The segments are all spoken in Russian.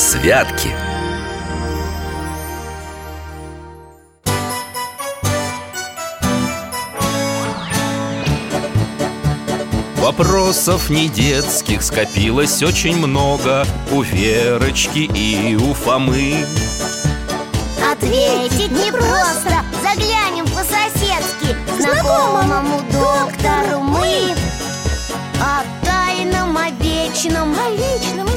Святки. Вопросов не детских скопилось очень много У Верочки и у Фомы. Ответить непросто Заглянем по-соседски Знакомому доктору мы О тайном, о вечном. О личном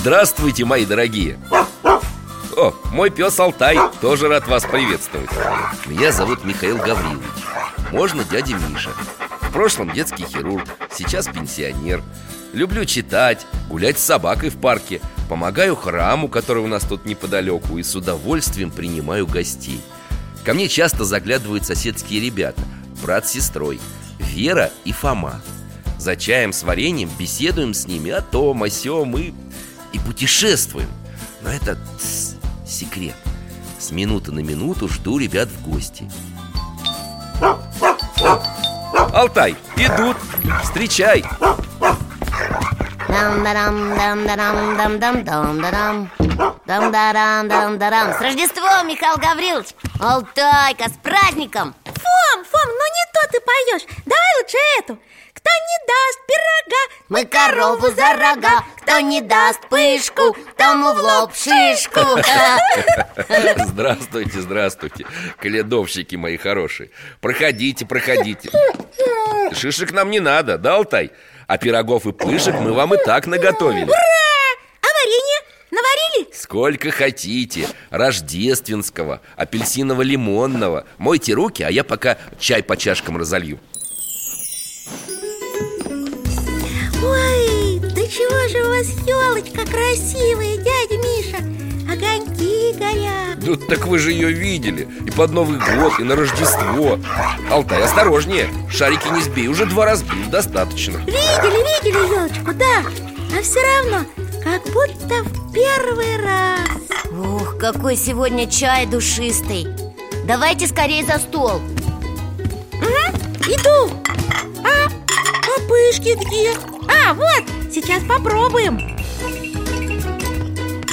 Здравствуйте, мои дорогие! О, мой пес Алтай тоже рад вас приветствовать. Меня зовут Михаил Гаврилович. Можно дядя Миша. В прошлом детский хирург, сейчас пенсионер. Люблю читать, гулять с собакой в парке. Помогаю храму, который у нас тут неподалеку И с удовольствием принимаю гостей. Ко мне часто заглядывают соседские ребята Брат с сестрой Вера и Фома. За чаем с вареньем беседуем с ними о том, о сём и, и путешествуем. Но это тс, секрет. С минуты на минуту жду ребят в гости. Алтай, идут, встречай. Дам-дарам-дам-дарам-дам-дам-дам-дарам Дам-дарам-дам-дарам С Рождеством, Михаил Гаврилович! Алтайка, с праздником! Фом, Фом, ну не то ты поешь. Давай лучше эту Кто не даст пирога Мы корову за рога. Кто не даст пышку Тому в лоб шишку. Здравствуйте, здравствуйте Каледовщики мои хорошие. Проходите, проходите. Шишек нам не надо, да, Алтай? А пирогов и пышек мы вам и так наготовили. Ура! А варенье? Наварили? Сколько хотите. Рождественского, апельсиново-лимонного. Мойте руки, а я пока чай по чашкам разолью чего же у вас елочка красивая, дядя Миша. Огоньки горят. Ну так вы же ее видели. И под Новый год, и на Рождество. Алтай, осторожнее. Шарики не сбей, уже два разбил, достаточно. Видели, видели елочку, да. А все равно, как будто в первый раз. Ух, какой сегодня чай душистый. Давайте скорее за стол. Ага, иду. А, а пышки где? А, вот, сейчас попробуем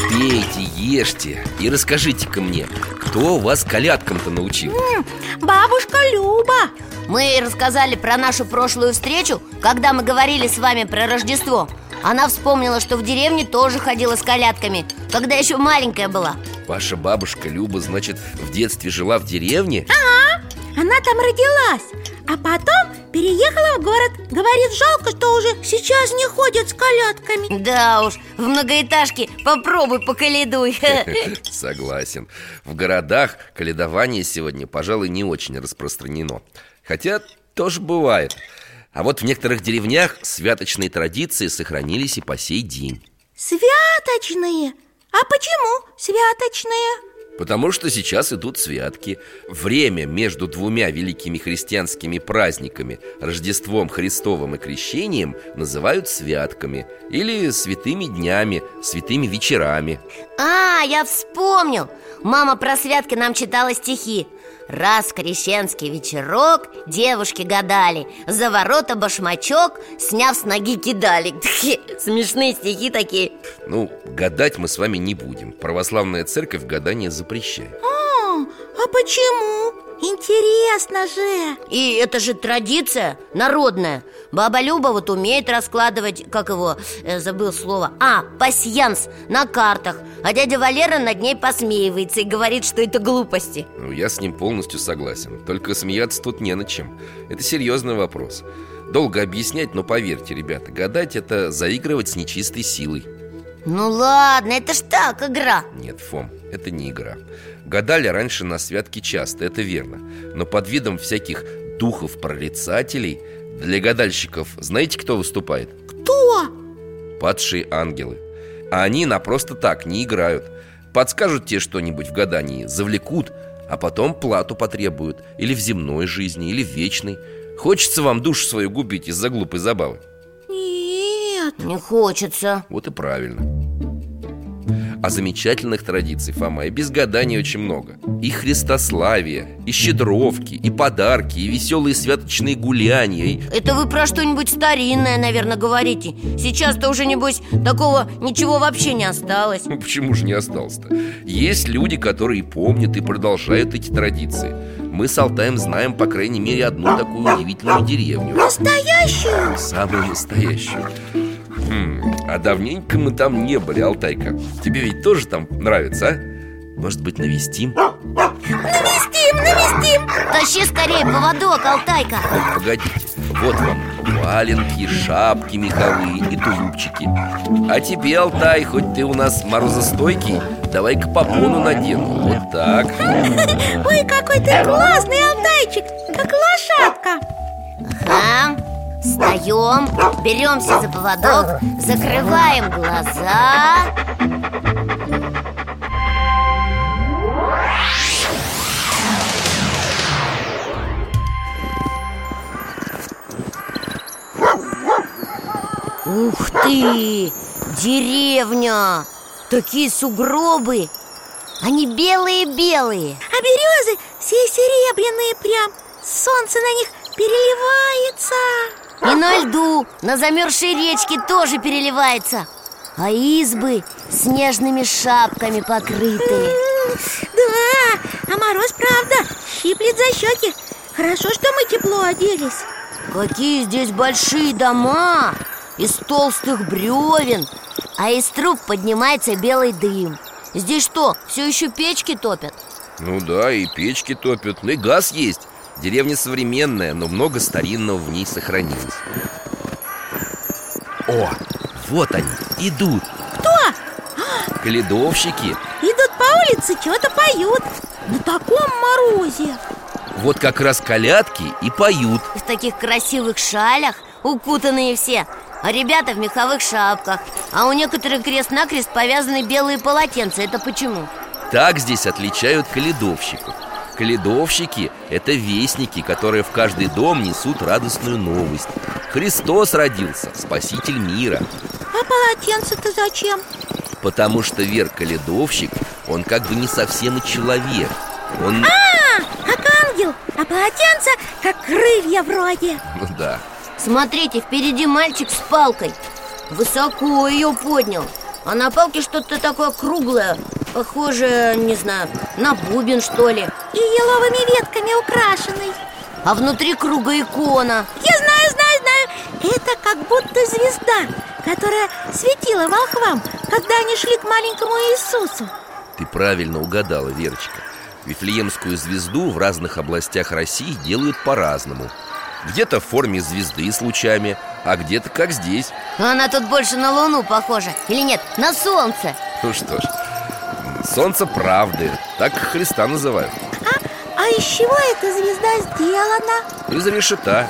Пейте, ешьте и расскажите-ка мне Кто вас колядкам-то научил? М, Бабушка Люба Мы рассказали про нашу прошлую встречу Когда мы говорили с вами про Рождество Она вспомнила, что в деревне тоже ходила с колядками Когда еще маленькая была Ваша бабушка Люба, значит, в детстве жила в деревне? Она там родилась А потом переехала в город. Говорит, жалко, что уже сейчас не ходят с колядками. Да уж, в многоэтажке попробуй поколедуй Согласен. В городах каледование сегодня, пожалуй, не очень распространено. Хотя тоже бывает. А вот в некоторых деревнях святочные традиции сохранились и по сей день. Святочные? А почему святочные? Потому что сейчас идут святки. Время между двумя великими христианскими праздниками Рождеством Христовым и Крещением Называют святками Или святыми днями, святыми вечерами. А, я вспомнил. Мама про святки нам читала стихи Раз крещенский вечерок девушки гадали За ворота башмачок, сняв с ноги кидали. Смешные стихи такие. Ну, гадать мы с вами не будем. Православная церковь гадание запрещает. А, а почему? Интересно же. И это же традиция народная. Баба Люба вот умеет раскладывать, как его, э, забыл слово. А, пасьянс на картах. А дядя Валера над ней посмеивается и говорит, что это глупости. Ну, я с ним полностью согласен. Только смеяться тут не над чем. Это серьезный вопрос. Долго объяснять, но поверьте, ребята Гадать – это заигрывать с нечистой силой. Ну ладно, это ж так, игра. Нет, Фом, это не игра Гадали раньше на святке часто, это верно. Но под видом всяких духов-прорицателей Для гадальщиков знаете, кто выступает? Кто? Падшие ангелы. А они на просто так не играют. Подскажут тебе что-нибудь в гадании, завлекут А потом плату потребуют. Или в земной жизни, или в вечной. Хочется вам душу свою губить из-за глупой забавы? Нет. Не хочется. Вот и правильно а замечательных традиций, Фома, и без гадания очень много. И христославие, и щедровки, и подарки, и веселые святочные гуляния и... Это вы про что-нибудь старинное, наверное, говорите. Сейчас-то уже, небось, такого ничего вообще не осталось. Ну почему же не осталось-то? Есть люди, которые помнят и продолжают эти традиции. Мы с Алтаем знаем, по крайней мере, одну такую удивительную деревню. Настоящую? Самую настоящую. Хм, а давненько мы там не были, Алтайка. Тебе ведь тоже там нравится, а? Может быть, навестим? Навестим, навестим! Тащи скорее поводок, Алтайка! Погодите, вот вам валенки, шапки меховые и тулупчики. А тебе, Алтай, хоть ты у нас морозостойкий Давай-ка попону надену, вот так. Ой, какой ты классный, Алтайчик! Как лошадка! Ага Встаем, беремся за поводок, закрываем глаза Ух ты! Деревня! Такие сугробы! Они белые-белые А березы все серебряные прям Солнце на них переливается И на льду, на замерзшей речке тоже переливается. А избы снежными шапками покрыты Да, а мороз правда щиплет за щеки. Хорошо, что мы тепло оделись. Какие здесь большие дома! Из толстых бревен А из труб поднимается белый дым. Здесь что, все еще печки топят? Ну да, и печки топят, ну и газ есть Деревня современная, но много старинного в ней сохранилось. О, вот они, идут. Кто? Каледовщики. Идут по улице, что-то поют. На таком морозе. Вот как раз колядки и поют. В таких красивых шалях, укутанные все. А ребята в меховых шапках. А у некоторых крест-накрест повязаны белые полотенца. Это почему? Так здесь отличают каледовщиков Каледовщики – это вестники, которые в каждый дом несут радостную новость. Христос родился, спаситель мира А полотенце-то зачем? Потому что Вер Каледовщик, он как бы не совсем и человек. Он, А, как ангел А полотенце как крылья вроде ну да. Смотрите, впереди мальчик с палкой. Высоко ее поднял. А на палке что-то такое круглое Похоже, не знаю, на бубен что ли. И еловыми ветками украшенный. А внутри круга икона. Я знаю, знаю, знаю. Это как будто звезда Которая светила волхвам Когда они шли к маленькому Иисусу. Ты правильно угадала, Верочка. Вифлеемскую звезду в разных областях России делают по-разному. Где-то в форме звезды с лучами, а где-то как здесь. Она тут больше на Луну похожа Или нет, на Солнце. Ну что ж, солнце правды, так Христа называют. А из чего эта звезда сделана? Из решета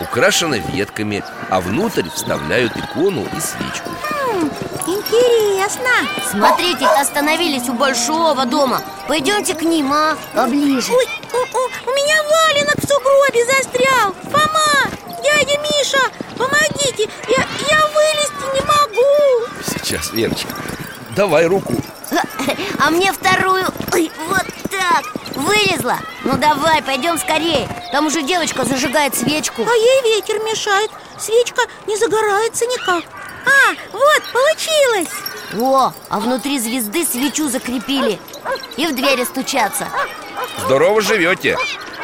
Украшена ветками, а внутрь вставляют икону и свечку. М, Интересно. Смотрите, остановились у большого дома. Пойдемте к ним, а? Поближе. Ой, у, у- у меня валенок в сугробе застрял. Фома, дядя Миша, помогите. Я, я вылезти не могу. Сейчас, Верочка, давай руку А мне вторую. Ой, вот так. Вылезла. Ну давай, пойдем скорее. Там уже девочка зажигает свечку. А ей ветер мешает. Свечка не загорается никак. А, вот, получилось. О, а внутри звезды свечу закрепили. И в двери стучатся. Здорово живете.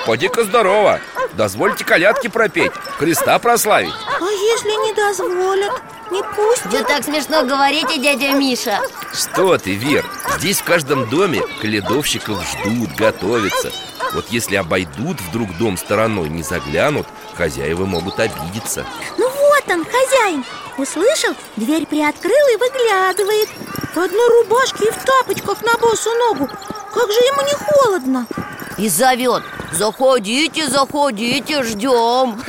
Поди-ка здорово. Дозвольте колядки пропеть, Христа прославить. А если не дозволят? Не пустят? Вы так смешно говорите, дядя Миша. Что ты, Вер, здесь в каждом доме каледовщиков ждут, готовятся. Вот если обойдут вдруг дом стороной, не заглянут Хозяева могут обидеться. Ну вот он, хозяин. Услышал, дверь приоткрыл и выглядывает. В одной рубашке и в тапочках на босу ногу. Как же ему не холодно. И зовет Заходите, заходите, ждем.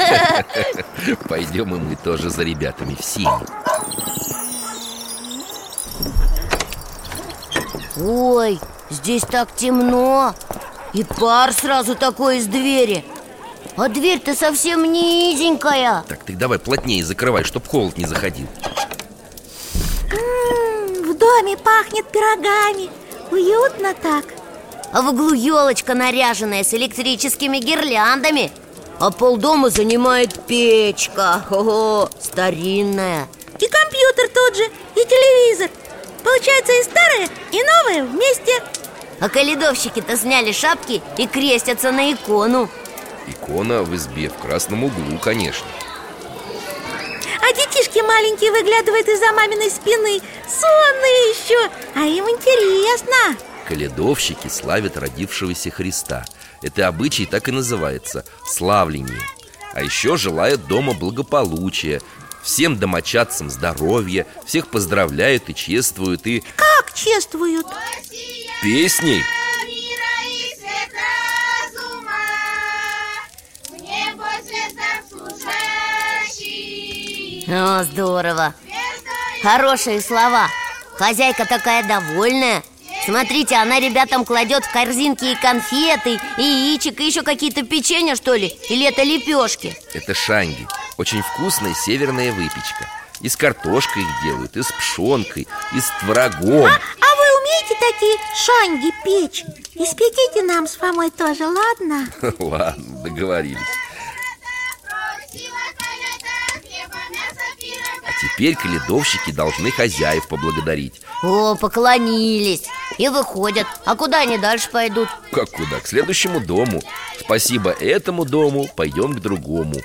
Пойдем и мы тоже за ребятами в сени Ой, здесь так темно. И пар сразу такой из двери. А дверь-то совсем низенькая. Так, ты давай плотнее закрывай, чтоб холод не заходил. М, В доме пахнет пирогами. Уютно так А в углу елочка наряженная с электрическими гирляндами. А полдома занимает печка. Ого, старинная. И компьютер тот же, и телевизор. Получается и старое, и новое вместе. А каледовщики-то сняли шапки и крестятся на икону. Икона в избе в красном углу, конечно. А детишки маленькие выглядывают из-за маминой спины. Сонные еще, а им интересно Каледовщики славят родившегося Христа. Это обычай так и называется – славление. А еще желают дома благополучия Всем домочадцам здоровья Всех поздравляют и чествуют И Как чествуют? песней. О, здорово. Хорошие слова. Хозяйка такая довольная Смотрите, она ребятам кладет в корзинки и конфеты, и яичек, и еще какие-то печенья, что ли? Или это лепешки Это шанги. Очень вкусная северная выпечка. И с картошкой их делают, и с пшенкой, и с творогом. А вы умеете такие шанги печь? Испеките нам с Фомой тоже, ладно? Ладно, договорились теперь каледовщики должны хозяев поблагодарить. О, поклонились. И выходят. А куда они дальше пойдут? Как куда? К следующему дому. Спасибо этому дому, пойдем к другому.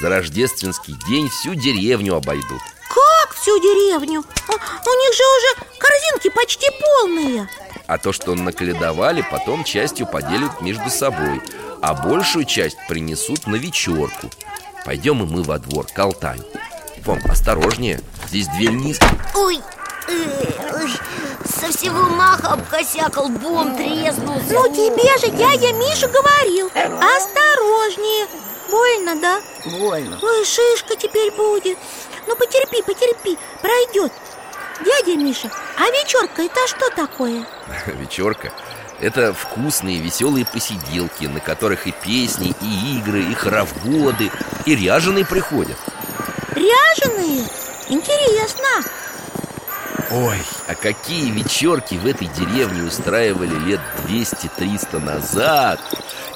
За рождественский день всю деревню обойдут Как всю деревню? У, у них же уже корзинки почти полные. А то, что наколедовали, потом частью поделят между собой. А большую часть принесут на вечерку. Пойдем и мы во двор, к Фом, осторожнее, здесь дверь низкая Ой, э, ой, со всего маха обкосякал, бом треснулся Ну тебе же дядя Миша говорил. Осторожнее. Больно, да? Больно. Ой, шишка теперь будет. Ну потерпи, потерпи, пройдет. Дядя Миша, а вечерка это что такое? Вечерка это вкусные, веселые посиделки, на которых и песни, и игры, и хороводы, и ряженые приходят Ряженые? Интересно. Ой, а какие вечерки в этой деревне устраивали лет 200-300 назад?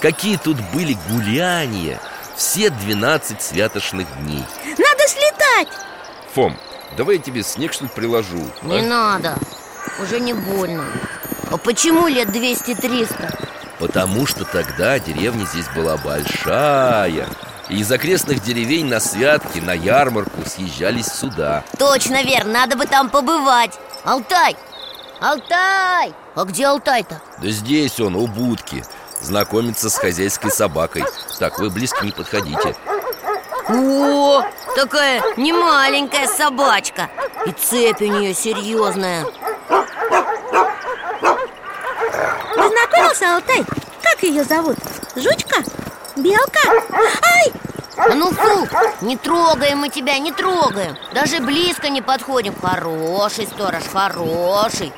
Какие тут были гуляния? Все 12 святошных дней. Надо слетать. Фом, давай я тебе снег что-то приложу Не а? надо, уже не больно. А почему лет 200-300? Потому что тогда деревня здесь была большая И из окрестных деревень на святки, на ярмарку съезжались сюда Точно, Вер, надо бы там побывать Алтай! Алтай! А где Алтай-то? Да здесь он, у будки Знакомиться с хозяйской собакой Так, вы близко не подходите О, такая немаленькая собачка И цепь у нее серьезная Познакомился, Алтай? Как ее зовут? Жучка? Белка? Ай! А ну фу, не трогаем мы тебя, не трогаем Даже близко не подходим Хороший сторож, хороший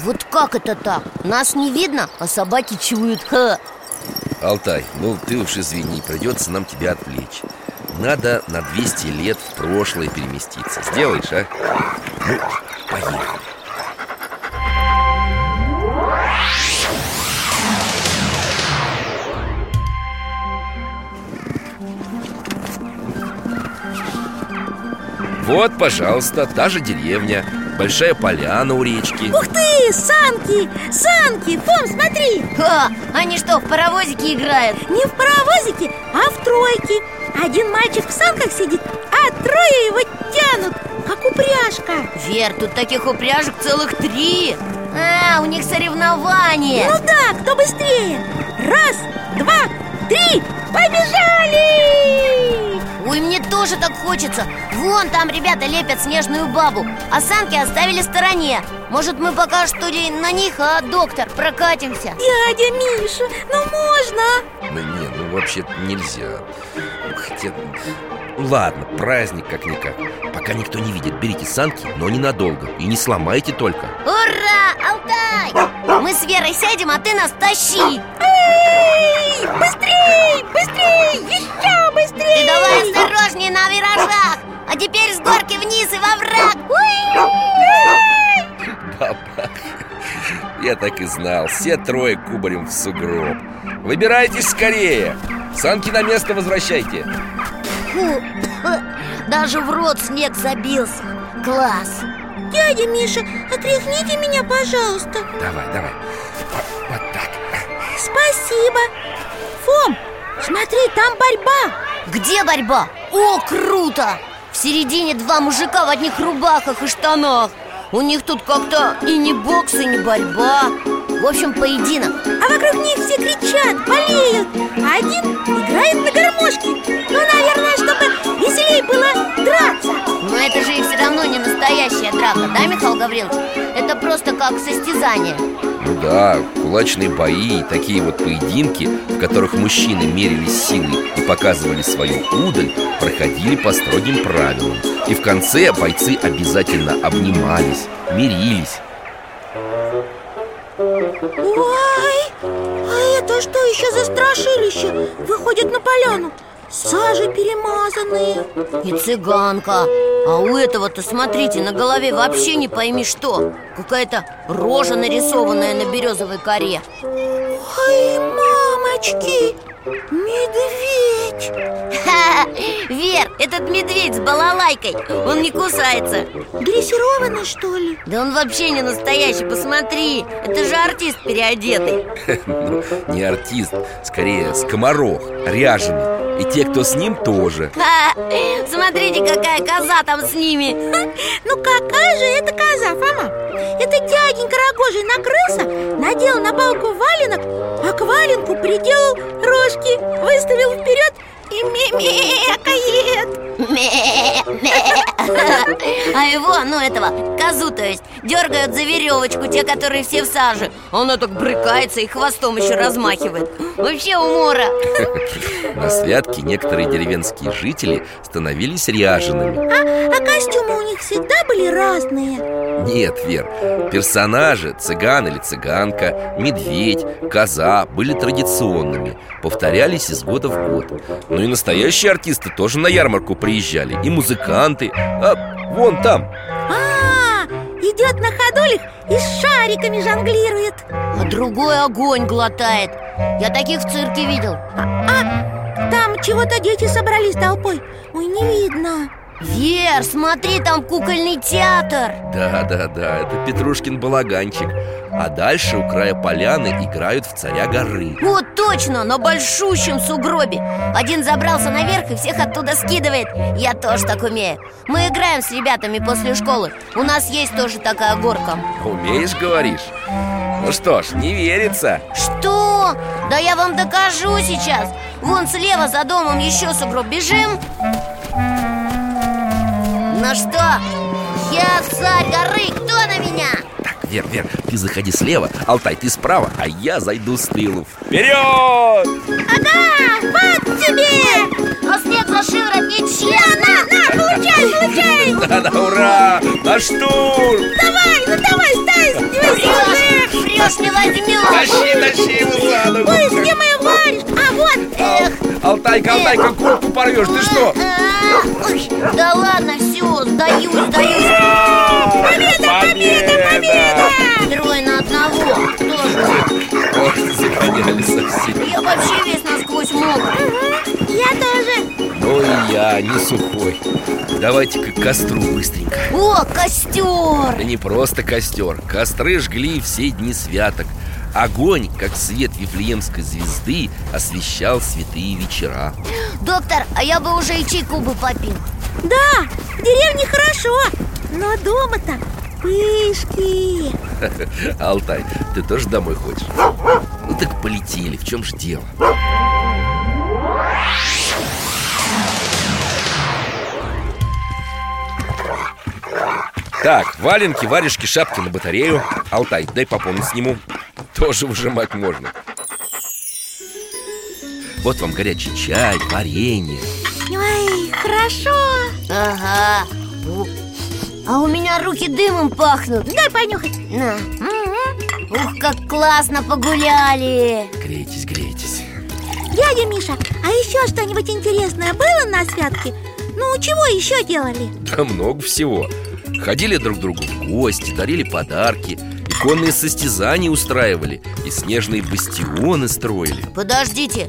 Вот как это так? Нас не видно, а собаки чуют Ха. Алтай, ну ты уж извини, придется нам тебя отвлечь Надо на 200 лет в прошлое переместиться Сделаешь, а? Ну, поехали Вот, пожалуйста, та же деревня Большая поляна у речки Ух ты, санки! Санки! Фом, смотри! Ха, они что, в паровозике играют? Не в паровозике, а в тройке Один мальчик в санках сидит, а трое его тянут, как упряжка Вер, тут таких упряжек целых три А, у них соревнования Ну да, кто быстрее Раз, два, три, побежали! Ой, мне тоже так хочется Вон там ребята лепят снежную бабу А санки оставили в стороне Может, мы пока что ли на них, а, доктор, прокатимся? Дядя Миша, ну можно? Ну не, ну вообще нельзя знаете, ладно, праздник как-никак. Пока никто не видит, берите санки, но ненадолго. И не сломайте только. Ура, Алтай! Мы с Верой сядем, а ты нас тащи. Эй, быстрей, быстрей, еще быстрей! Ты давай осторожнее на виражах А теперь с горки вниз и во враг. Уи! Бабах. Я так и знал, все трое кубарем в сугроб. Выбирайтесь скорее Санки на место возвращайте. Фу, Даже в рот снег забился. Класс. Дядя Миша, отряхните меня, пожалуйста. Давай, давай. Вот, вот так. Спасибо. Фом, смотри, там борьба. Где борьба? О, круто! В середине два мужика в одних рубахах и штанах. У них тут как-то и не бокс, и не борьба В общем, поединок А вокруг них все кричат, болеют А один играет на гармошке Ну, наверное, чтобы веселее было драться Но это же и все равно не настоящая драка, да, Михаил Гаврилович? Это просто как состязание Ну да, кулачные бои и такие вот поединки, в которых мужчины мерились силой и показывали свою удаль, проходили по строгим правилам. И в конце бойцы обязательно обнимались, мирились. Ой, а это что еще за страшилище? Выходит на поляну? Сажей перемазанные. И цыганка. А у этого-то, смотрите, на голове вообще не пойми что. Какая-то рожа нарисованная на березовой коре. Ой, мамочки, медведь! Ха, Вер, этот медведь с балалайкой Он не кусается. Дрессированный, что ли? Да он вообще не настоящий, посмотри Это же артист переодетый. Ну, не артист, скорее скоморох, ряженый. И те, кто с ним, тоже. Ха, Смотрите, какая коза там с ними Ну какая же это коза, Фома? Это дяденька рогожий накрылся, надел на балку валенок А к валенку приделал рожки, выставил вперед и мекает Ме, ме. А его, ну этого, козу то есть Дергают за веревочку те, которые все в саже. Она так брыкается и хвостом еще размахивает. Вообще умора. На святке некоторые деревенские жители становились ряжеными. а, а костюмы у них всегда были разные. Нет, Вер, персонажи, цыган или цыганка, медведь, коза были традиционными Повторялись из года в год. Ну и настоящие артисты тоже на ярмарку приезжали. И музыканты. А вон там. А, идет на ходулях и с шариками жонглирует. А другой огонь глотает. Я таких в цирке видел. А там чего-то дети собрались толпой. Ой, не видно Вер, смотри, там кукольный театр. Да, да, да, это Петрушкин балаганчик. А дальше у края поляны играют в царя горы Вот точно, на большущем сугробе. Один забрался наверх и всех оттуда скидывает. Я тоже так умею. Мы играем с ребятами после школы. У нас есть тоже такая горка. Умеешь, говоришь? Ну что ж, не верится. Что? Да я вам докажу сейчас. Вон слева за домом еще сугроб. Бежим Ну что, я царь горы, кто на меня? Так, Вер, Вер, ты заходи слева Алтай, ты справа, а я зайду с тылу Вперед! Ага, вот тебе! Но снег за шиворот нечестно На, получай, получай! Да-да, ура! На штурм! Давай, ну давай, стай, Врешь, врешь, не возьмешь Тащи, тащи Ой, где моя варежка? А вот, Эх, Алтайка, Алтайка, куртку порвешь, ты что? а, ой, Да ладно, все, сдаюсь, сдаюсь. Победа, победа, победа! Трое на одного Тоже Ох, загоняли совсем. Я вообще весь насквозь мокрый. Я тоже. Ну и я, не сухой. Давайте-ка к костру быстренько. О, костер Да не просто костер Костры жгли все дни святок Огонь, как свет Вифлеемской звезды, освещал святые вечера. Доктор, а я бы уже и чайку бы попил. Да, в деревне хорошо Но дома-то пышки. Алтай, ты тоже домой хочешь? Ну так полетели, в чем же дело? Так, валенки, варежки, шапки на батарею. Алтай, дай попомнить сниму Тоже выжимать можно. Вот вам горячий чай, варенье. Хорошо. Ага. У- А у меня руки дымом пахнут. Дай понюхать. На, ух, как классно погуляли. Грейтесь, грейтесь. Дядя Миша, а еще что-нибудь интересное было на святке? Ну, чего еще делали? Да много всего. Ходили друг к другу в гости, дарили подарки Иконные состязания устраивали И снежные бастионы строили. Подождите,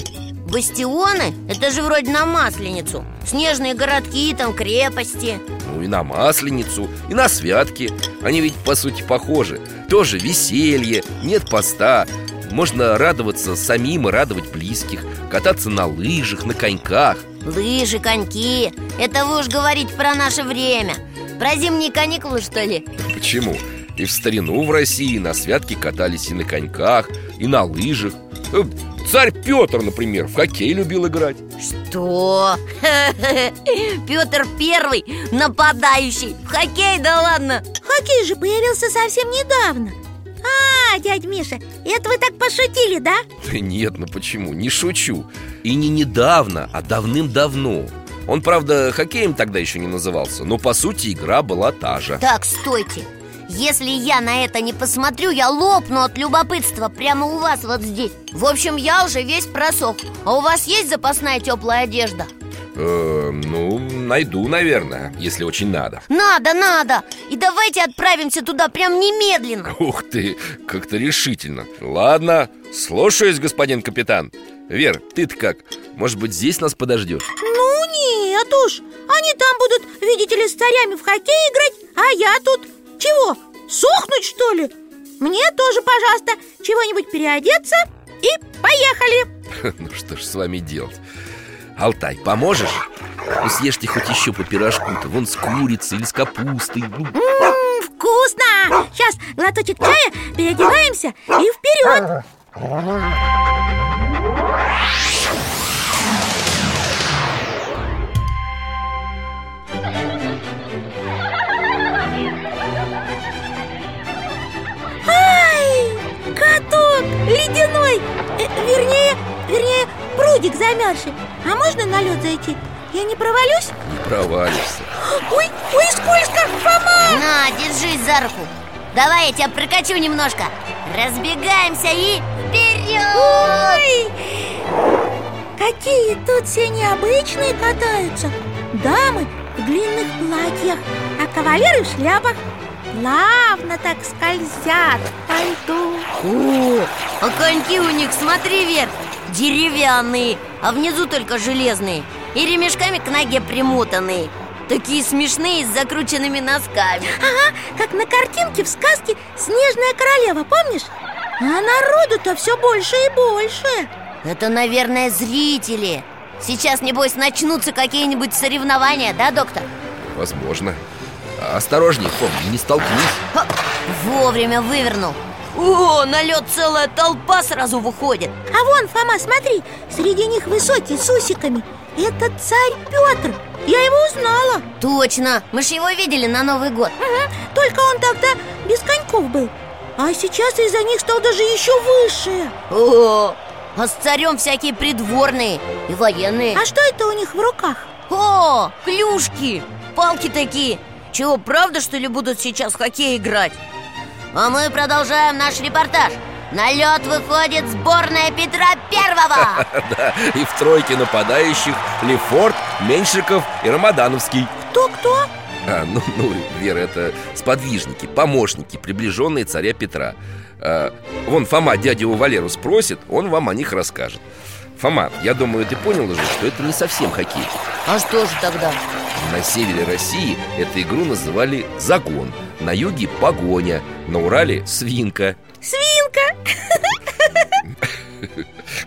бастионы? Это же вроде на Масленицу Снежные городки, там крепости. Ну и на Масленицу, и на святки Они ведь по сути похожи. Тоже веселье, нет поста. Можно радоваться самим и радовать близких Кататься на лыжах, на коньках. Лыжи, коньки Это вы уж говорите про наше время. Про зимние каникулы, что ли? Почему? И в старину в России на святки катались и на коньках, и на лыжах. Э, Царь Петр, например, в хоккей любил играть. Что? Петр Первый, нападающий. В хоккей, да ладно? Хоккей же появился совсем недавно. А, дядя Миша, это вы так пошутили, да? Да нет, ну почему? Не шучу. И не недавно, а давным-давно. Он, правда, хоккеем тогда еще не назывался Но по сути игра была та же. Так, стойте Если я на это не посмотрю, я лопну от любопытства Прямо у вас вот здесь. В общем, я уже весь просох. А у вас есть запасная теплая одежда? Э, Ну, найду, наверное, если очень надо. Надо, надо! И давайте отправимся туда прям немедленно! Ух ты, как-то решительно. Ладно, слушаюсь, господин капитан. Вер, ты-то как? Может быть, здесь нас подождешь? Ну нет уж! Они там будут, видите ли, с царями в хоккей играть А я тут чего, сохнуть что ли? Мне тоже, пожалуйста, чего-нибудь переодеться И поехали Ну что ж с вами делать? Алтай, поможешь? Ну съешьте хоть еще по пирожку-то Вон с курицей или с капустой Ну, М, Вкусно! Сейчас глоточек чая, переодеваемся и вперед каток ледяной Э, Вернее, вернее, прудик замерзший А можно на лед зайти? Я не провалюсь? не провалишься Ой, ой, скользко, Фома! На, держись за руку Давай я тебя прокачу немножко Разбегаемся и вперед! Ой! Какие тут все необычные катаются Дамы в длинных платьях, а кавалеры в шляпах Плавно так скользят по льду. О, а коньки у них, смотри вверх Деревянные, а внизу только железные И ремешками к ноге примотанные. Такие смешные с закрученными носками. Ага, как на картинке в сказке «Снежная королева», помнишь? А народу-то все больше и больше. Это, наверное, зрители. Сейчас, небось, начнутся какие-нибудь соревнования, да, доктор? Возможно Осторожней, Фом, не столкнись. Ха, вовремя вывернул. О, на лед целая толпа сразу выходит. А вон, Фома, смотри, среди них высокий, с усиками. Это царь Петр Я его узнала. Точно, мы ж его видели на Новый год. Мгм, Только он тогда без коньков был. А сейчас из-за них стал даже еще выше. О, а с царем всякие придворные и военные. А что это у них в руках? О, клюшки, палки такие Чего, правда, что ли, будут сейчас в хоккей играть? А мы продолжаем наш репортаж. На лед выходит сборная Петра Первого. Да, и в тройке нападающих Лефорт, Меньшиков и Рамадановский. Кто-кто? А, ну, ну, Вера, это сподвижники, помощники, приближенные царя Петра. А, Вон Фома дядю Валеру спросит, он вам о них расскажет Фома, я думаю, ты понял уже, что это не совсем хоккей. А что же тогда? На севере России эту игру называли «загон» На юге – «погоня», на Урале – «свинка» Свинка!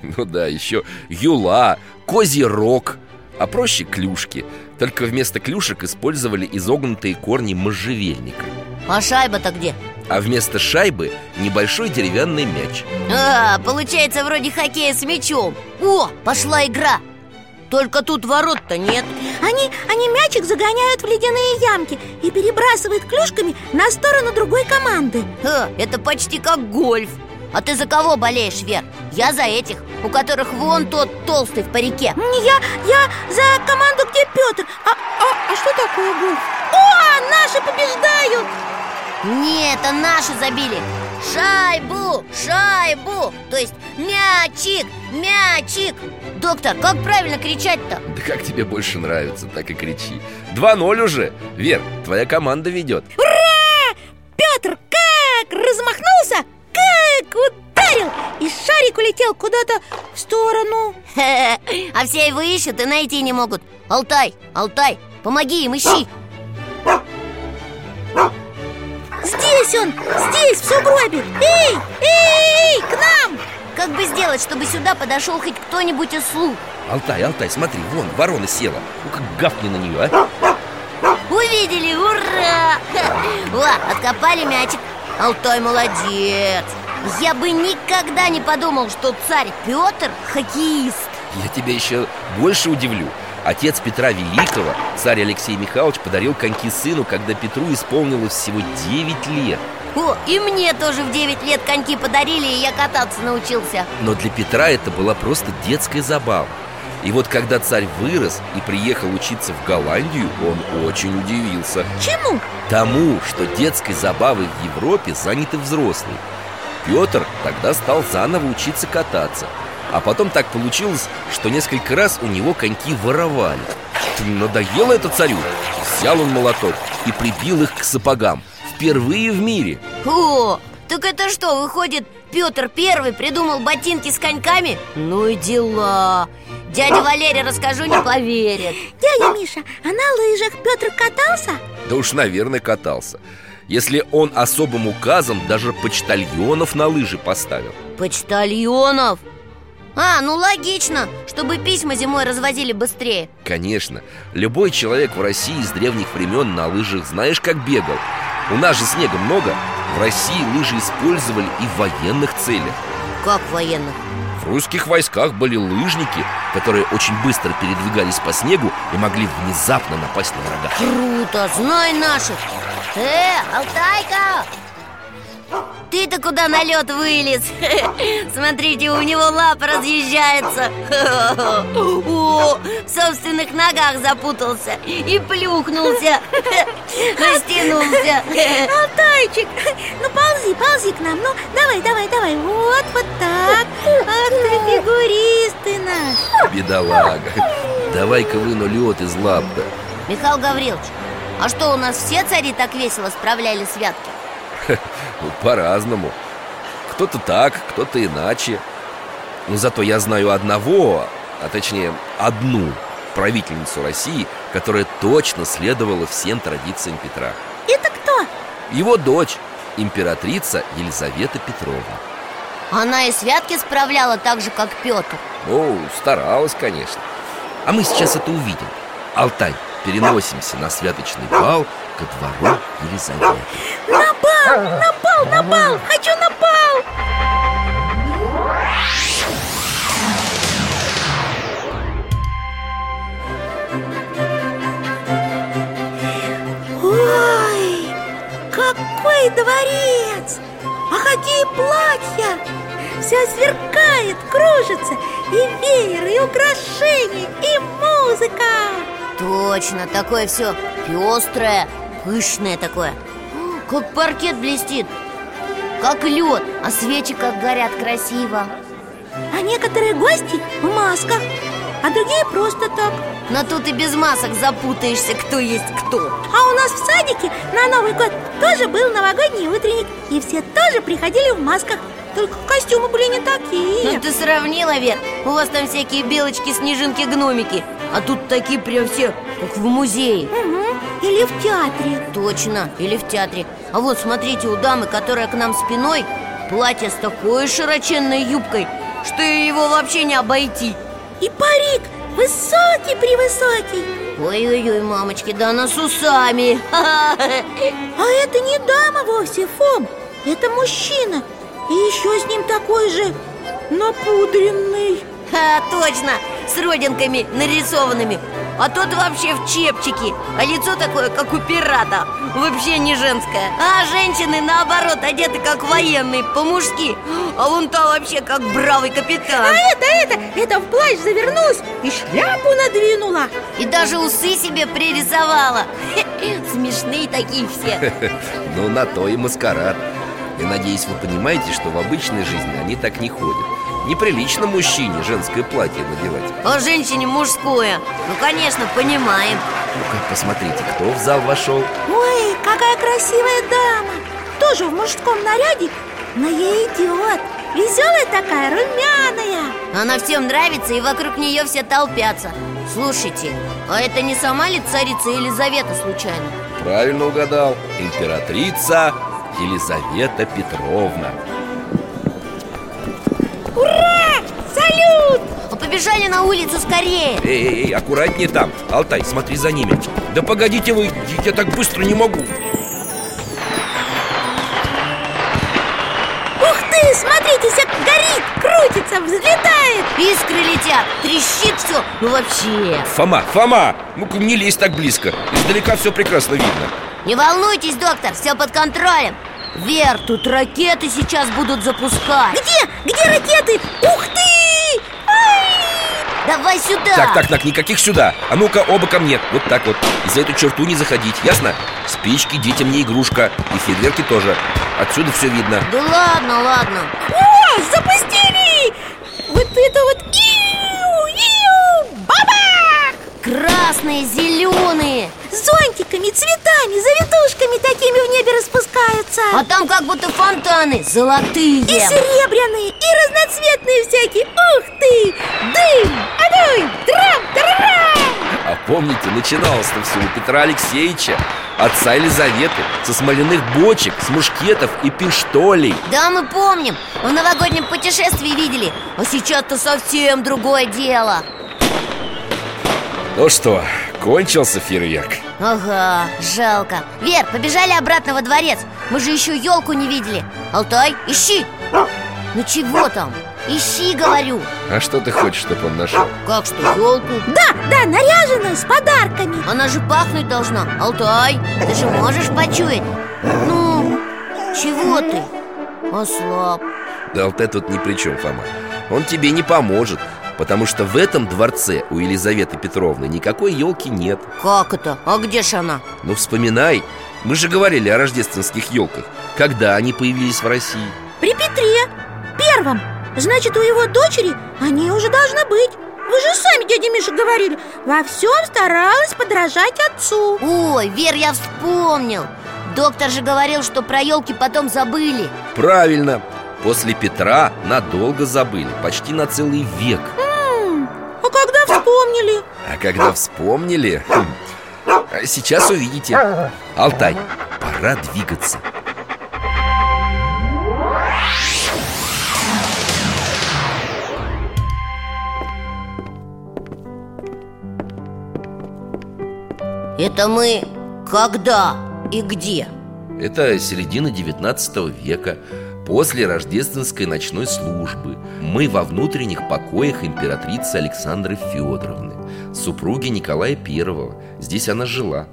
Ну да, еще «юла», «козий рог», а проще «клюшки» Только вместо клюшек использовали изогнутые корни можжевельника. А шайба-то где? А вместо шайбы небольшой деревянный мяч. А, получается вроде хоккея с мячом. О, пошла игра. Только тут ворот-то нет. Они, они мячик загоняют в ледяные ямки И перебрасывают клюшками на сторону другой команды. Ха, Это почти как гольф. А ты за кого болеешь, Вер? Я за этих, у которых вон тот толстый в парике. Не, Я, я за команду, где Петр а, а, а что такое гол? О, наши побеждают! Нет, это наши забили. Шайбу, шайбу. То есть мячик, мячик. Доктор, как правильно кричать-то? Да как тебе больше нравится, так и кричи. 2-0 уже. Вер, твоя команда ведет. Петр как размахнулся, как ударил. И шарик улетел куда-то в сторону. А все его ищут и найти не могут. Алтай, Алтай, помоги им, ищи Здесь он, здесь, в сугробе! Эй, эй, к нам! Как бы сделать, чтобы сюда подошел хоть кто-нибудь из слуг? Алтай, Алтай, смотри, вон, ворона села. Ну как гавкни на нее, а? Увидели, ура! О, откопали мячик. Алтай молодец. Я бы никогда не подумал, что царь Петр хоккеист. Я тебя еще больше удивлю Отец Петра Великого, царь Алексей Михайлович, подарил коньки сыну, когда Петру исполнилось всего 9 лет. О, и мне тоже в 9 лет коньки подарили, и я кататься научился. Но для Петра это была просто детская забава. И вот когда царь вырос и приехал учиться в Голландию, он очень удивился. Чему? Тому, что детской забавой в Европе заняты взрослые. Петр тогда стал заново учиться кататься А потом так получилось, что несколько раз у него коньки воровали. Надоело это царю. Взял он молоток и прибил их к сапогам. Впервые в мире. О, так это что, выходит, Петр Первый придумал ботинки с коньками? Ну и дела. Дядя Валерий, расскажу, не поверит. Дядя Миша, а на лыжах Петр катался? Да уж, наверное, катался. Если он особым указом даже почтальонов на лыжи поставил. Почтальонов? А, ну логично, чтобы письма зимой развозили быстрее. Конечно, любой человек в России с древних времен на лыжах знаешь как бегал. У нас же снега много. В России лыжи использовали и в военных целях. Как военных? В русских войсках были лыжники, которые очень быстро передвигались по снегу и могли внезапно напасть на врага. Круто, знай наших! Э, Алтайка! Ты-то куда на лед вылез? Смотрите, у него лапа разъезжается. О, в собственных ногах запутался И плюхнулся. Растянулся. Алтайчик, ну ползи, ползи к нам. Ну, давай, давай, давай. Вот, вот так. Ах ты фигурист ты наш. Бедолага. Давай-ка выну лед из лап-то Михаил Гаврилович, а что, у нас все цари так весело справляли святки? Ну, по-разному. Кто-то так, кто-то иначе. Но зато я знаю одного, а точнее одну правительницу России Которая точно следовала всем традициям Петра. Это кто? Его дочь, императрица Елизавета Петровна Она и святки справляла так же, как Петр. Ну, старалась, конечно. А мы сейчас это увидим. Алтай, переносимся на святочный бал ко двору Елизаветы. На бал, на бал, на бал Хочу на бал Ой, какой дворец! А какие платья! Все сверкает, кружится! И веер, и украшения, и музыка! Точно, такое все пестрое, пышное такое. Как паркет блестит. Как лед, а свечи как горят красиво. А некоторые гости в масках А другие просто так. Но тут и без масок запутаешься, кто есть кто. А у нас в садике на Новый год тоже был новогодний утренник И все тоже приходили в масках. Только костюмы были не такие. Ну ты сравнила, Вер У вас там всякие белочки, снежинки, гномики А тут такие прям все, как в музее. Мгм. Или в театре. Точно, или в театре. А вот смотрите, у дамы, которая к нам спиной Платье с такой широченной юбкой Что его вообще не обойти. И парик высокий-превысокий. Ой-ой-ой, мамочки, да она с усами. А это не дама вовсе, Фом. Это мужчина. И еще с ним такой же напудренный. Ха, точно, с родинками нарисованными. А тот вообще в чепчике. А лицо такое, как у пирата. Вообще не женское. А женщины, наоборот, одеты как военные По-мужски. А он то вообще как бравый капитан. А это, это, это в плащ завернулась и шляпу надвинула. И даже усы себе пририсовала. Смешные такие все. Ну, на то и маскарад. Я надеюсь, вы понимаете, что в обычной жизни они так не ходят Неприлично мужчине женское платье надевать. А женщине мужское. Ну, конечно, понимаем. Ну-ка, посмотрите, кто в зал вошел. Ой, какая красивая дама. Тоже в мужском наряде, но ей идет. Веселая такая, румяная. Она всем нравится, и вокруг нее все толпятся. Слушайте, а это не сама ли царица Елизавета случайно? Правильно угадал. Императрица Елизавета Петровна Салют! А побежали на улицу скорее. Эй, эй, эй, аккуратнее там. Алтай, смотри за ними. Да погодите вы, я так быстро не могу. Ух ты, смотрите, все горит, крутится, взлетает. Искры летят, трещит все Ну вообще. Фома, Фома, ну-ка не лезь так близко Издалека все прекрасно видно. Не волнуйтесь, доктор, все под контролем Вер, тут ракеты сейчас будут запускать Где? Где ракеты? Ух ты! Давай сюда Так, так, так, никаких сюда А ну-ка, оба ко мне, вот так вот И за эту черту не заходить, ясно? Спички детям не игрушка И фейерверки тоже Отсюда все видно Да ладно, ладно О, запустили! Вот это вот иу, иу, бабах! Красные, зеленые Зонтиками, цветами, завитушками такими в небе распускаются А там как будто фонтаны золотые И серебряные, и разноцветные всякие Ух ты! Дым! Огонь! Трам! Тарарам! А помните, начиналось-то все у Петра Алексеевича Отца Елизаветы Со смоляных бочек, с мушкетов и пиштолей Да, мы помним В новогоднем путешествии видели А сейчас-то совсем другое дело Ну что, кончился фейерверк? Ага, жалко. Вер, побежали обратно во дворец. Мы же еще елку не видели. Алтай, ищи. Ну чего там? Ищи, говорю. А что ты хочешь, чтобы он нашел? Как что, елку? Да, да, наряженную, с подарками. Она же пахнуть должна. Алтай, ты же можешь почуять? Ну, чего ты? Ослаб. Да Алтай тут ни при чем, Фома. Он тебе не поможет Потому что в этом дворце у Елизаветы Петровны никакой елки нет. Как это? А где ж она? Ну вспоминай. Мы же говорили о рождественских елках Когда они появились в России? При Петре Первом. Значит, у его дочери они уже должны быть. Вы же сами, дядя Миша, говорили. Во всем старалась подражать отцу. Ой, Вер, я вспомнил. Доктор же говорил, что про елки потом забыли. Правильно. После Петра надолго забыли Почти на целый век вспомнили? А когда вспомнили хм, а Сейчас увидите Алтай, пора двигаться Это мы когда и где? Это середина 19 века После рождественской ночной службы Мы во внутренних покоях императрицы Александры Федоровны Супруги Николая Первого. Здесь она жила.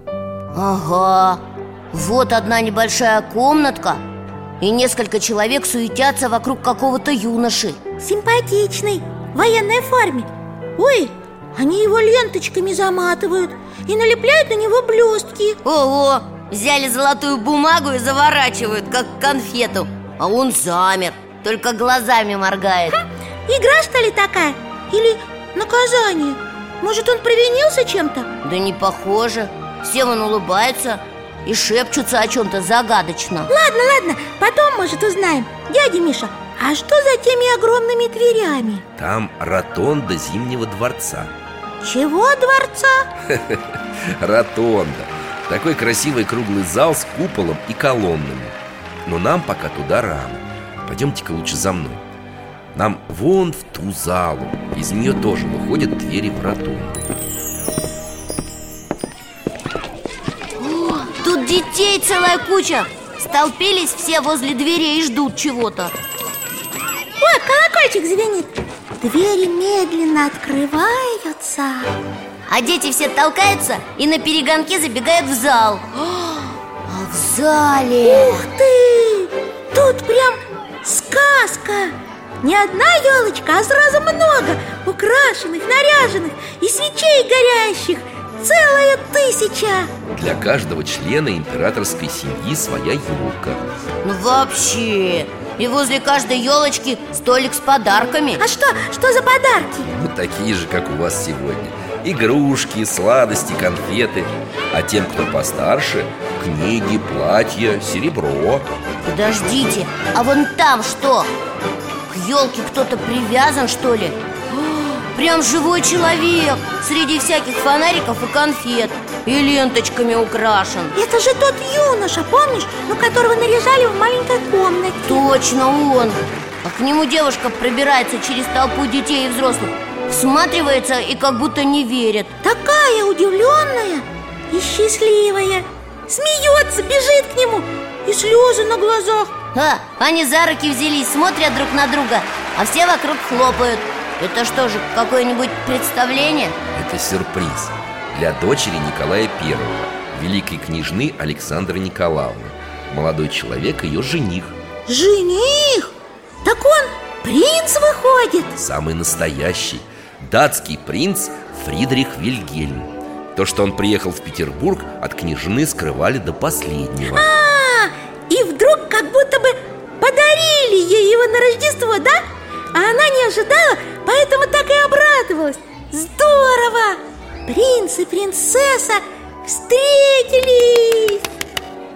Ага, вот одна небольшая комнатка И несколько человек суетятся вокруг какого-то юноши. Симпатичный, в военной форме. Ой, они его ленточками заматывают И налепляют на него блестки. Ого, взяли золотую бумагу и заворачивают, как конфету А он замер, только глазами моргает Игра, что ли, такая? Или наказание? Может, он провинился чем-то? Да не похоже Все вон улыбаются и шепчутся о чем-то загадочно Ладно, ладно, потом, может, узнаем Дядя Миша, а что за теми огромными дверями? Там ротонда Зимнего дворца Чего дворца? Ротонда Такой красивый круглый зал с куполом и колоннами Но нам пока туда рано. Пойдемте-ка лучше за мной. Нам вон в ту залу. Из нее тоже выходят двери в ротонду Тут детей целая куча. Столпились все возле дверей и ждут чего-то. Вот колокольчик звенит. Двери медленно открываются. А дети все толкаются и на перегонке забегают в зал. А в зале... Ух ты! Тут прям сказка! Не одна елочка, а сразу много Украшенных, наряженных и свечей горящих. Целая тысяча. Для каждого члена императорской семьи своя елка. Ну вообще... И возле каждой елочки столик с подарками. А что, что за подарки? Ну, такие же, как у вас сегодня. Игрушки, сладости, конфеты. А тем, кто постарше, книги, платья, серебро. Подождите, а вон там что? К елке кто-то привязан, что ли? О, Прям живой человек Среди всяких фонариков и конфет. И ленточками украшен. Это же тот юноша, помнишь? Ну, которого наряжали в маленькой комнате. Точно он. А к нему девушка пробирается через толпу детей и взрослых Всматривается и как будто не верит. Такая удивленная и счастливая Смеется, бежит к нему. И слезы на глазах. А, они за руки взялись, смотрят друг на друга А все вокруг хлопают. Это что же, какое-нибудь представление? Это сюрприз Для дочери Николая I Великой княжны Александры Николаевны. Молодой человек, ее жених. Жених? Так он принц выходит. Самый настоящий Датский принц Фридрих Вильгельм То, что он приехал в Петербург, от княжны скрывали до последнего А, и вдруг как будто бы подарили ей его на Рождество, да? А она не ожидала, поэтому так и обрадовалась Здорово! Принц и принцесса встретились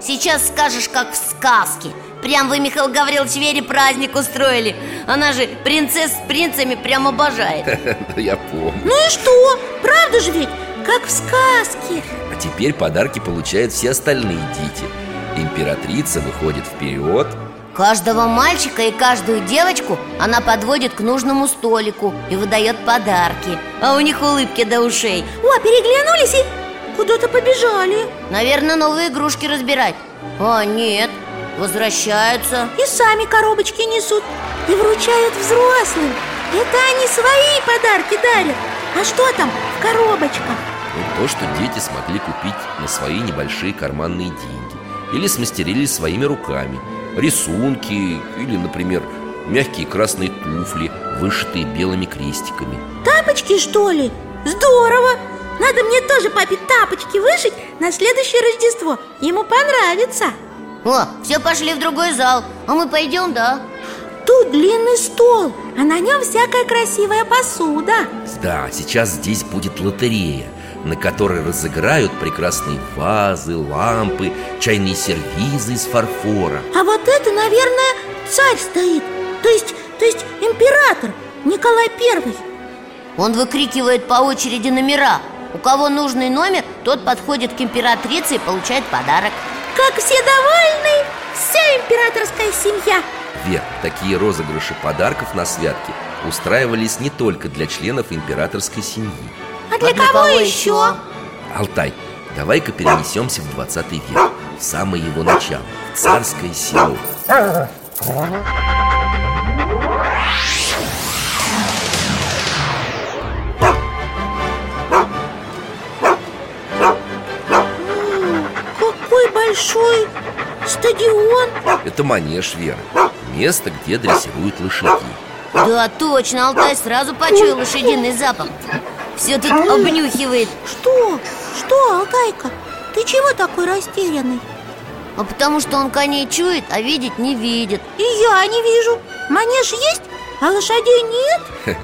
Сейчас скажешь, как в сказке Прям вы, Михаил Гаврилович, Вере праздник устроили Она же принцесс с принцами прям обожает Я помню Ну и что? Правда же ведь? Как в сказке. А теперь подарки получают все остальные дети. Императрица выходит вперед. Каждого мальчика и каждую девочку она подводит к нужному столику и выдает подарки. А у них улыбки до ушей. О, переглянулись и куда-то побежали. Наверное, новые игрушки разбирать. А, нет, возвращаются. И сами коробочки несут И вручают взрослым. Это они свои подарки дарят. А что там в коробочках? То, что дети смогли купить на свои небольшие карманные деньги Или смастерили своими руками Рисунки или, например, мягкие красные туфли, вышитые белыми крестиками Тапочки, что ли? Здорово! Надо мне тоже папе тапочки вышить на следующее Рождество Ему понравится О, все пошли в другой зал А мы пойдем, да? Тут длинный стол, а на нем всякая красивая посуда Да, сейчас здесь будет лотерея на которой разыграют прекрасные вазы, лампы, чайные сервизы из фарфора. А вот это, наверное, царь стоит. То есть, то есть император Николай Первый. Он выкрикивает по очереди номера. У кого нужный номер, тот подходит к императрице и получает подарок. Как все довольны, вся императорская семья. Вер, такие розыгрыши подарков на святки устраивались не только для членов императорской семьи А для, кого, еще? Алтай, давай-ка перенесемся в 20 век В самое его начало, в царское село. Какой большой стадион! Это манеж, Вера. Место, где дрессируют лошадей Да, точно, Алтай сразу почуял лошадиный запах Все тут обнюхивает. Что? Что, Алтайка? Ты чего такой растерянный? А потому что он коней чует, а видеть не видит. И я не вижу. Манеж есть, а лошадей нет?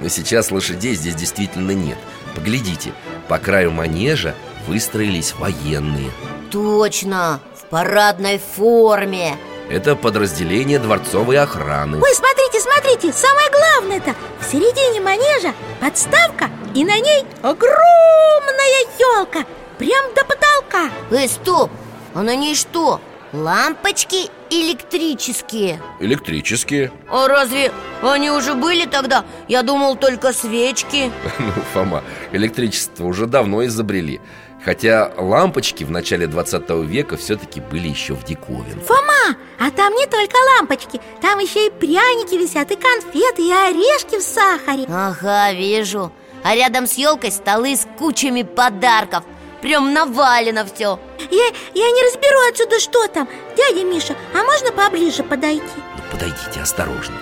Но сейчас лошадей здесь действительно нет. Поглядите, по краю манежа выстроились военные. Точно, в парадной форме. Это подразделение дворцовой охраны. Ой, смотрите, смотрите, самое главное-то. В середине манежа подставка И на ней огромная елка Прям до потолка. Эй, стоп, а на ней что? Лампочки электрические. Электрические. А разве они уже были тогда? Я думал, только свечки. Ну, Фома, электричество уже давно изобрели. Хотя лампочки в начале 20 века все-таки были еще в диковин Фома, а там не только лампочки Там еще и пряники висят, и конфеты, и орешки в сахаре. Ага, вижу А рядом с елкой столы с кучами подарков. Прям навалено все Я, я не разберу отсюда, что там. Дядя Миша, а можно поближе подойти? Ну, подойдите осторожно.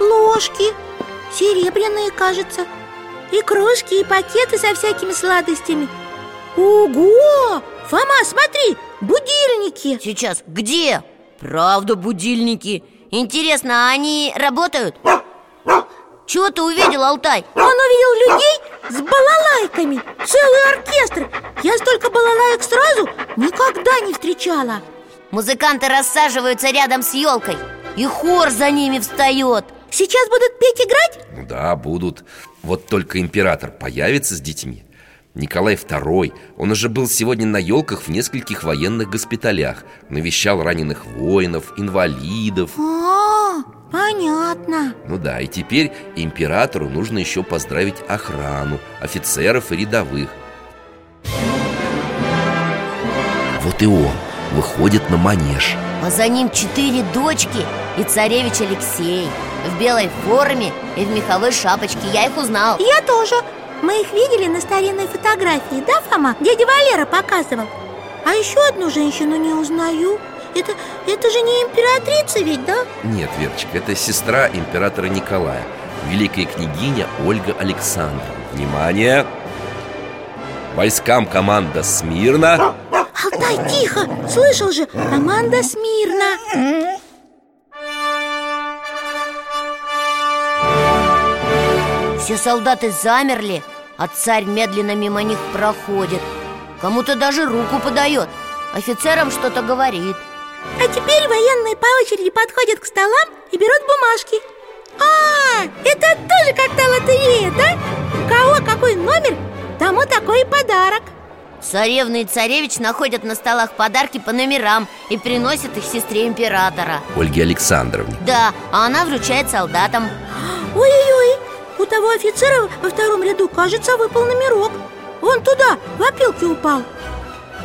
Ложки Серебряные, кажется И кружки, и пакеты со всякими сладостями. Ого! Фома, смотри, будильники! Сейчас, где? Правда, будильники. Интересно, они работают? Чего ты увидел, Алтай? Он увидел людей с балалайками Целый оркестр. Я столько балалаек сразу никогда не встречала. Музыканты рассаживаются рядом с елкой И хор за ними встает Сейчас будут петь играть? Ну да, будут. Вот только император появится с детьми. Николай II, он уже был сегодня на елках в нескольких военных госпиталях. Навещал раненых воинов, инвалидов. А, понятно. Ну да, и теперь императору нужно еще поздравить охрану, офицеров и рядовых. Вот и он выходит на манеж. А за ним четыре дочки и царевич Алексей. В белой форме и в меховой шапочке. Я их узнал. Я тоже. Мы их видели на старинной фотографии, да, Фома? Дядя Валера показывал. А еще одну женщину не узнаю это, это же не императрица ведь, да? Нет, Верочка, это сестра императора Николая Великая княгиня Ольга Александровна. Внимание! Войскам команда «Смирно» Алтай, тихо! Слышал же, команда смирно! Все солдаты замерли, а царь медленно мимо них проходит. Кому-то даже руку подает. Офицерам что-то говорит А теперь военные по очереди подходят к столам и берут бумажки. А, это тоже как-то лотерея, да? У кого какой номер, тому такой и подарок. Царевна и царевич находят на столах подарки по номерам И приносят их сестре императора. Ольге Александровне. Да, а она вручает солдатам. Ой-ой-ой, у того офицера во втором ряду, кажется, выпал номерок. Он туда, в опилки упал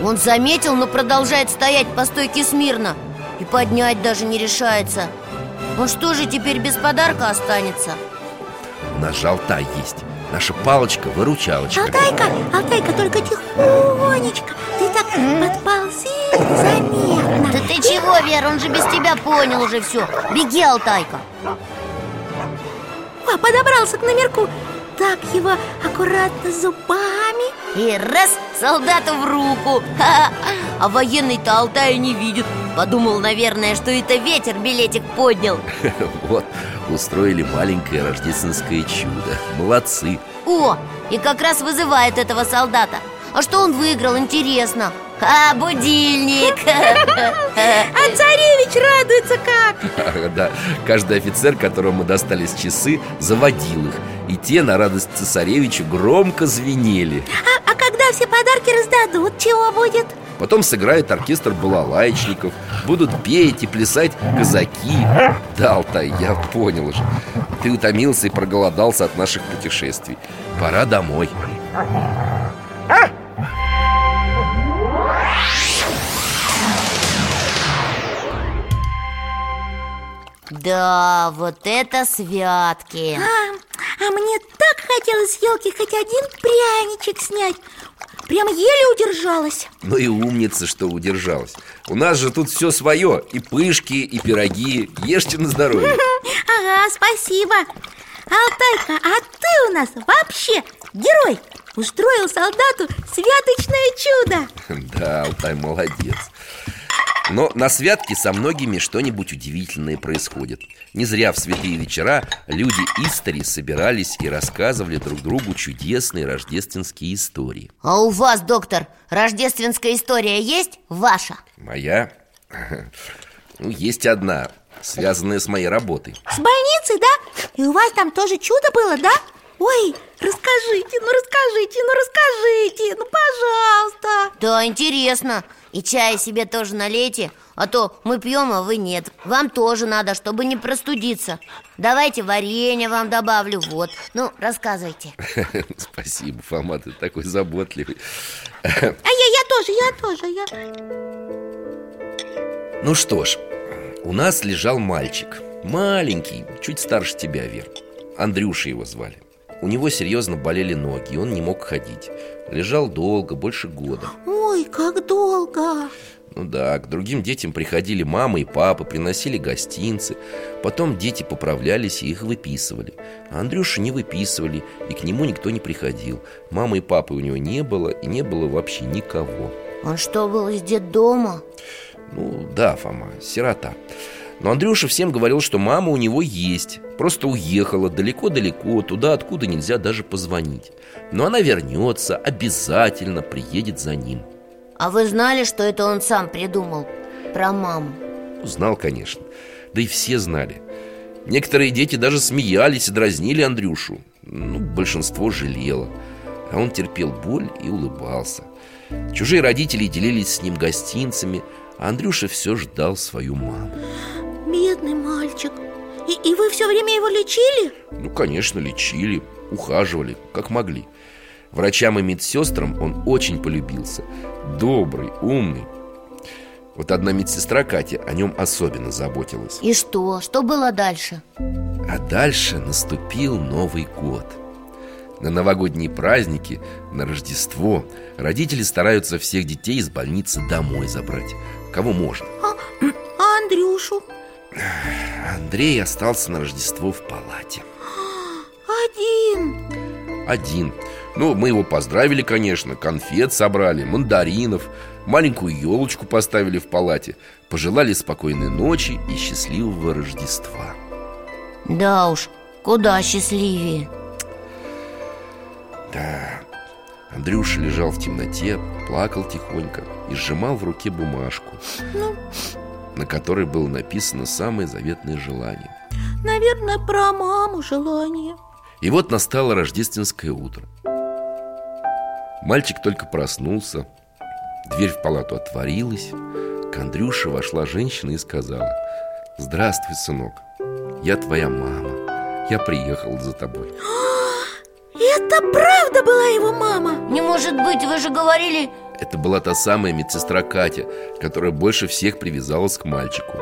Он заметил, но продолжает стоять по стойке смирно. И поднять даже не решается. Он что же теперь без подарка останется? У нас же Алтай есть. Наша палочка-выручалочка Алтайка, Алтайка, только тихонечко. Ты так подползи заметно Да ты чего, Вера, он же без тебя понял уже все Беги, Алтайка. О, подобрался к номерку. Так его аккуратно зубами. И раз, солдату в руку. Ха-ха. А военный-то Алтая не видит. Подумал, наверное, что это ветер билетик поднял. Вот, устроили маленькое рождественское чудо. Молодцы. О, и как раз вызывает этого солдата. А что он выиграл, интересно? А, будильник. А царевич радуется как! Да, каждый офицер, которому достались часы, заводил их. И те на радость цесаревичу громко звенели. А, а все подарки раздадут, чего будет? Потом сыграет оркестр балалайчников Будут петь и плясать казаки. Да, Алтай, я понял уже. Ты утомился и проголодался от наших путешествий. Пора домой. Да, вот это святки. А, а мне так хотелось елки хоть один пряничек снять Прям еле удержалась. Ну и умница, что удержалась. У нас же тут все свое И пышки, и пироги. Ешьте на здоровье. Ага, спасибо. Алтайка, а ты у нас вообще герой? Устроил солдату святочное чудо. Да, Алтай молодец но на святке со многими что-нибудь удивительное происходит Не зря в святые вечера люди истори собирались и рассказывали друг другу чудесные рождественские истории А у вас, доктор, рождественская история есть? Ваша? Моя? Ну, есть одна, связанная с моей работой С больницей, да? И у вас там тоже чудо было, да? Ой, расскажите, ну расскажите, ну расскажите, ну пожалуйста Да, интересно И чая себе тоже налейте А то мы пьем, а вы нет. Вам тоже надо, чтобы не простудиться. Давайте варенье вам добавлю Вот, ну, рассказывайте. Спасибо, Фома, ты такой заботливый. А я, я тоже, я тоже, я... Ну что ж, у нас лежал мальчик. Маленький, чуть старше тебя, Вер. Андрюша его звали у него серьезно болели ноги, и он не мог ходить. Лежал долго, больше года. Ой, как долго! Ну да, к другим детям приходили мама и папа, приносили гостинцы. Потом дети поправлялись и их выписывали. А Андрюша не выписывали, и к нему никто не приходил. Мамы и папы у него не было, и не было вообще никого. Он что, был из детдома? Ну да, Фома, сирота но Андрюша всем говорил, что мама у него есть. Просто уехала далеко-далеко, туда, откуда нельзя даже позвонить. Но она вернется, обязательно приедет за ним. А вы знали, что это он сам придумал? Про маму. Знал, конечно. Да и все знали. Некоторые дети даже смеялись и дразнили Андрюшу. Ну, большинство жалело. А он терпел боль и улыбался. Чужие родители делились с ним гостинцами А Андрюша все ждал свою маму мальчик и, и вы все время его лечили? Ну, конечно, лечили, ухаживали, как могли Врачам и медсестрам он очень полюбился Добрый, умный Вот одна медсестра Катя о нем особенно заботилась И что? Что было дальше? А дальше наступил Новый год на новогодние праздники, на Рождество Родители стараются всех детей из больницы домой забрать Кого можно А, а Андрюшу? Андрей остался на Рождество в палате. Один! Один. Ну, мы его поздравили, конечно. Конфет собрали, мандаринов Маленькую елочку поставили в палате. Пожелали спокойной ночи и счастливого Рождества. Да уж, куда счастливее. Да, Андрюша лежал в темноте, плакал тихонько И сжимал в руке бумажку. Ну, На которой было написано самое заветное желание наверное, про маму желание. И вот настало рождественское утро. Мальчик только проснулся Дверь в палату отворилась К Андрюше вошла женщина и сказала Здравствуй, сынок Я твоя мама Я приехал за тобой Это правда была его мама? Не может быть, вы же говорили Это была та самая медсестра Катя Которая больше всех привязалась к мальчику.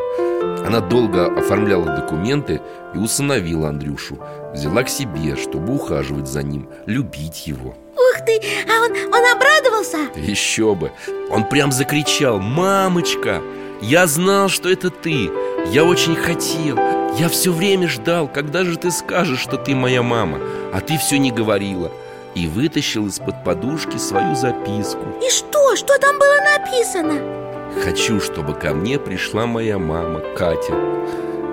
Она долго оформляла документы и усыновила Андрюшу. Взяла к себе, чтобы ухаживать за ним, любить его. Ух ты, а он, он обрадовался? Еще бы! Он прям закричал Мамочка, я знал, что это ты. Я очень хотел. Я все время ждал, когда же ты скажешь, что ты моя мама? А ты все не говорила И вытащил из-под подушки свою записку И что? Что там было написано? Хочу, чтобы ко мне пришла моя мама, Катя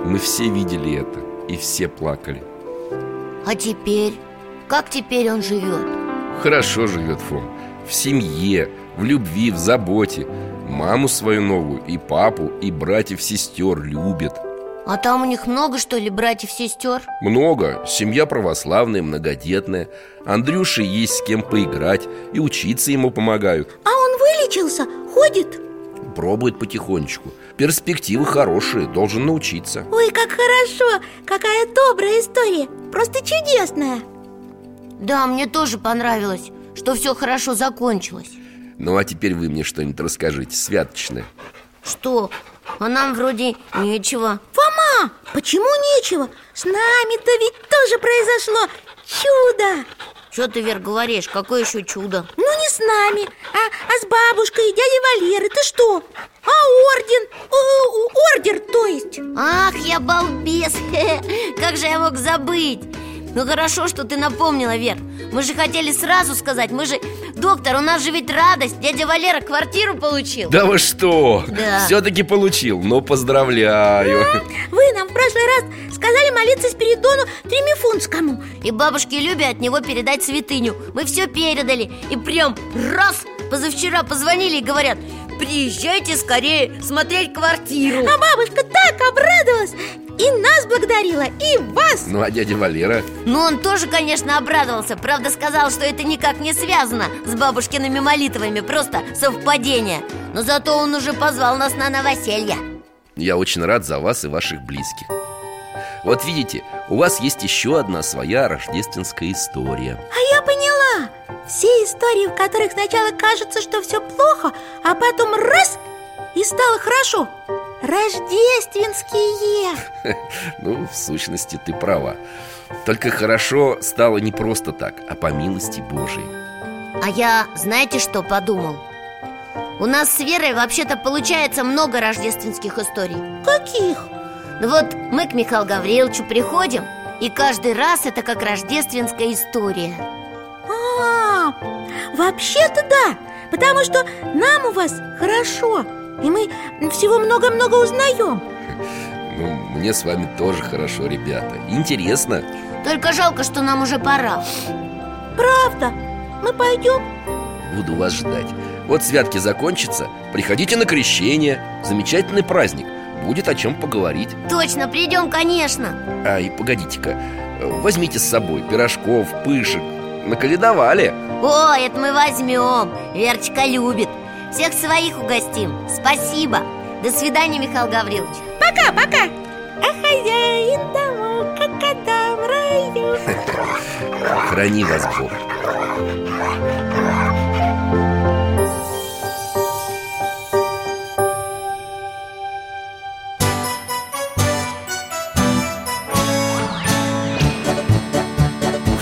Мы все видели это И все плакали А теперь? Как теперь он живет? Хорошо живет Фом В семье, в любви, в заботе Маму свою новую, и папу, и братьев-сестер любит А там у них много, что ли, братьев-сестер? Много, семья православная, многодетная Андрюше есть с кем поиграть И учиться ему помогают А он вылечился? Ходит? Пробует потихонечку Перспективы хорошие, должен научиться Ой, как хорошо! Какая добрая история! Просто чудесная! Да, мне тоже понравилось, что все хорошо закончилось Ну а теперь вы мне что-нибудь расскажите, святочное Что? А нам вроде нечего Фома, почему нечего? С нами-то ведь тоже произошло чудо Что ты, Вер, говоришь? Какое еще чудо? Ну не с нами, а, а с бабушкой и дядей Валерой Ты что? А орден? О, ордер, то есть Ах, я балбес! Как же я мог забыть? Ну хорошо, что ты напомнила, Вер. Мы же хотели сразу сказать Мы же... Доктор, у нас же ведь радость. Дядя Валера квартиру получил. Да вы что? Да. Все-таки получил, ну поздравляю. Вы нам в прошлый раз сказали молиться Спиридону Тремифунскому И бабушке Любе от него передать святыню. Мы все передали. И прям раз позавчера позвонили и говорят Приезжайте скорее смотреть квартиру. А бабушка так обрадовалась И нас благодарила, и вас. Ну а дядя Валера? Ну, он тоже, конечно, обрадовался. Правда, сказал, что это никак не связано с бабушкиными молитвами. Просто совпадение. Но зато он уже позвал нас на новоселье. Я очень рад за вас и ваших близких. Вот видите, у вас есть еще одна своя рождественская история. А я поняла Все истории, в которых сначала кажется, что все плохо А потом раз и стало хорошо. Рождественские! Ну, в сущности, ты права. Только хорошо стало не просто так, а по милости Божией. А я, знаете, что подумал? У нас с Верой вообще-то получается много рождественских историй. Каких? Ну вот мы к Михаилу Гавриловичу приходим И каждый раз это как рождественская история А, вообще-то да Потому что нам у вас хорошо И мы всего много-много узнаем. Ну, мне с вами тоже хорошо, ребята. Интересно. Только жалко, что нам уже пора. Правда? Мы пойдем? Буду вас ждать. Вот святки закончатся Приходите на крещение. Замечательный праздник Будет о чем поговорить. Точно, придем, конечно. А, и погодите-ка Возьмите с собой пирожков, пышек Наколедовали. О, это мы возьмем. Верочка любит. Всех своих угостим. Спасибо. До свидания, Михаил Гаврилович. Пока-пока А хозяин домов, как кота в раю Храни вас Бог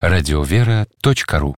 дети.радиовера.ру.